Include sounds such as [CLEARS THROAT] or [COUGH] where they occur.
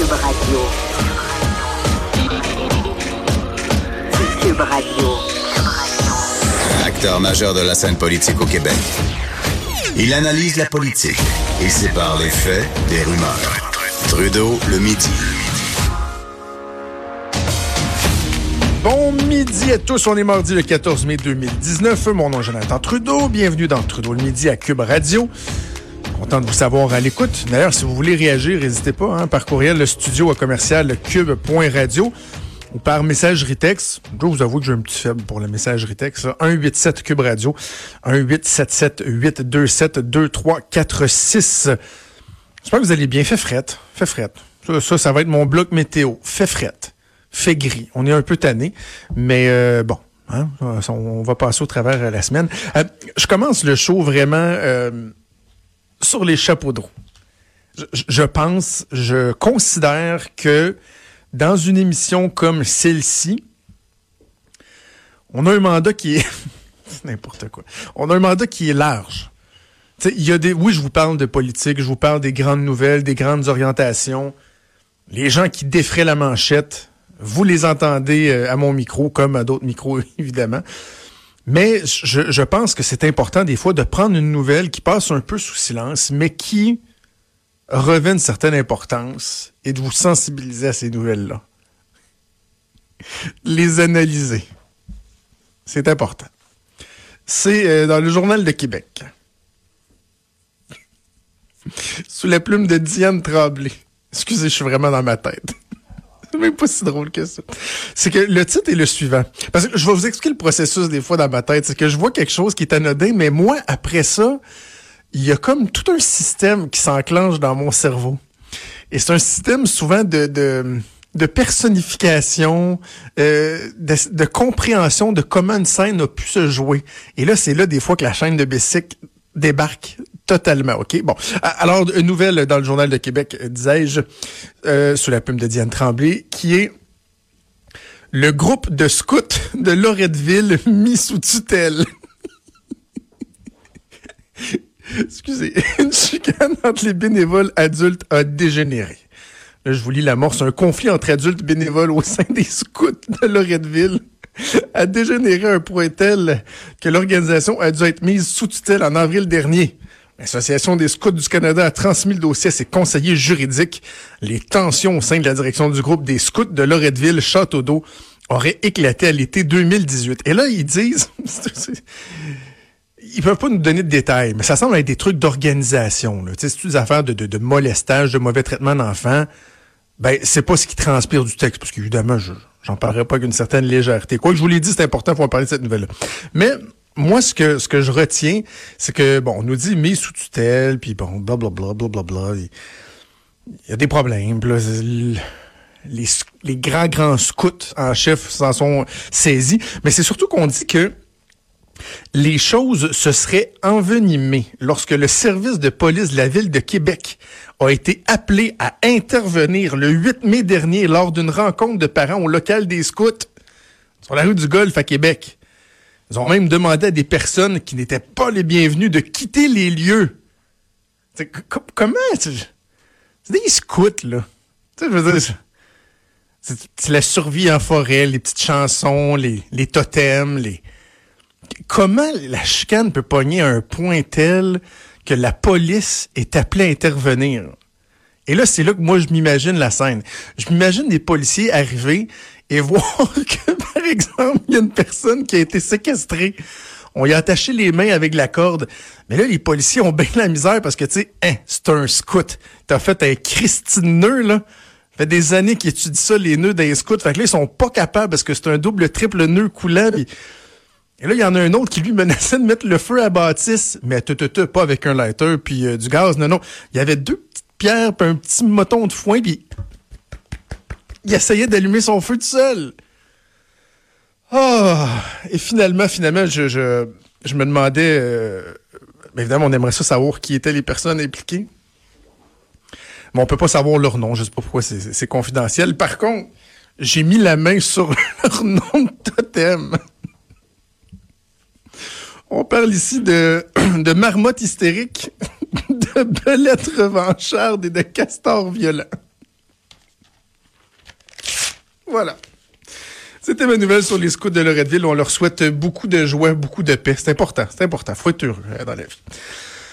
Cube Radio. Cube Radio. Acteur majeur de la scène politique au Québec. Il analyse la politique et sépare les faits des rumeurs. Trudeau le midi. Bon midi à tous, on est mardi le 14 mai 2019. Mon nom est Jonathan Trudeau. Bienvenue dans Trudeau le midi à Cube Radio. Content de vous savoir à l'écoute. D'ailleurs, si vous voulez réagir, n'hésitez pas, hein, par courriel, le studio à commercial cube.radio ou par messagerie texte. Je vous avouer que j'ai un petit faible pour la messagerie texte. 187 Cube Radio, 1877 827 2346. J'espère que vous allez bien. Fait frette. Fait frette. Ça, ça, va être mon bloc météo. Fait frette. Fait gris. On est un peu tanné, mais euh, bon. Hein, on va passer au travers la semaine. Euh, je commence le show vraiment euh, sur les chapeaux de roue. Je, pense, je considère que dans une émission comme celle-ci, on a un mandat qui est [LAUGHS] n'importe quoi. On a un mandat qui est large. Il y a des, oui, je vous parle de politique, je vous parle des grandes nouvelles, des grandes orientations. Les gens qui défraient la manchette, vous les entendez à mon micro, comme à d'autres micros, [LAUGHS] évidemment. Mais je, pense que c'est important des fois de prendre une nouvelle qui passe un peu sous silence, mais qui revêt une certaine importance et de vous sensibiliser à ces nouvelles-là. Les analyser. C'est important. C'est euh, dans le Journal de Québec. Sous la plume de Diane Tremblay. Excusez, je suis vraiment dans ma tête. C'est [LAUGHS] même pas si drôle que ça. C'est que le titre est le suivant. Parce que je vais vous expliquer le processus des fois dans ma tête. C'est que je vois quelque chose qui est anodin, mais moi, après ça, il y a comme tout un système qui s'enclenche dans mon cerveau. Et c'est un système souvent de, de, de personnification, euh, de, de, compréhension de comment une scène a pu se jouer. Et là, c'est là des fois que la chaîne de Bessic débarque totalement. OK? Bon. Alors, une nouvelle dans le Journal de Québec, disais-je, euh, sous la plume de Diane Tremblay, qui est le groupe de scouts de Loretteville [LAUGHS] mis sous tutelle. [LAUGHS] Excusez, [LAUGHS] une chicane entre les bénévoles adultes a dégénéré. Là, je vous lis l'amorce. Un conflit entre adultes bénévoles au sein des scouts de Loretteville a dégénéré à un point tel que l'organisation a dû être mise sous tutelle en avril dernier. L'Association des scouts du Canada a transmis le dossier à ses conseillers juridiques. Les tensions au sein de la direction du groupe des scouts de Loretteville, Château d'eau, auraient éclaté à l'été 2018. Et là, ils disent... [LAUGHS] ils peuvent pas nous donner de détails, mais ça semble être des trucs d'organisation. C'est des affaires de, de, de, molestage, de mauvais traitement d'enfants? Ben, c'est pas ce qui transpire du texte, parce qu'évidemment, je j'en parlerai pas avec une certaine légèreté. Quoi que je vous l'ai dit, c'est important, faut en parler de cette nouvelle-là. Mais moi, ce que ce que je retiens, c'est que bon, on nous dit mis sous tutelle, puis bon, blablabla, blablabla. Il y a des problèmes. Là, les, les grands grands scouts en chef s'en sont saisis, mais c'est surtout qu'on dit que les choses se seraient envenimées lorsque le service de police de la ville de Québec a été appelé à intervenir le 8 mai dernier lors d'une rencontre de parents au local des scouts sur la rue du Golfe à Québec. Ils ont même demandé à des personnes qui n'étaient pas les bienvenues de quitter les lieux. comment? C'est des scouts, là. Je veux dire, c'est la survie en forêt, les petites chansons, les, les totems, les comment la chicane peut pogner à un point tel que la police est appelée à intervenir? Et là, c'est là que moi, je m'imagine la scène. Je m'imagine des policiers arriver et voir [LAUGHS] que, par exemple, il y a une personne qui a été séquestrée. On y a attaché les mains avec la corde. Mais là, les policiers ont bien la misère parce que, tu sais, hein, c'est un scout. T'as fait un Christine nœud, là. Ça fait des années qu'ils étudient ça, les nœuds des scouts. Fait que là, ils sont pas capables parce que c'est un double, triple nœud coulant. Et là, il y en a un autre qui lui menaçait de mettre le feu à bâtisse, mais te, te, te, pas avec un lighter puis euh, du gaz. Non, non. Il y avait deux petites pierre, puis un petit moton de foin, puis il essayait d'allumer son feu tout seul. Ah! Et finalement, finalement, je, je, je me demandais... euh, évidemment, on aimerait ça savoir qui étaient les personnes impliquées. Mais on peut pas savoir leur nom. Je sais pas pourquoi c'est confidentiel. Par contre, j'ai mis la main sur [LAUGHS] leur nom de totem. On parle ici de, [CLEARS THROAT] de marmotte hystérique, [LAUGHS] de belette revancharde [LAUGHS] et de castor violent. Voilà. C'était ma nouvelle sur les scouts de Loretteville. On leur souhaite beaucoup de joie, beaucoup de paix. C'est important, c'est important. Faut être heureux hein, dans la vie.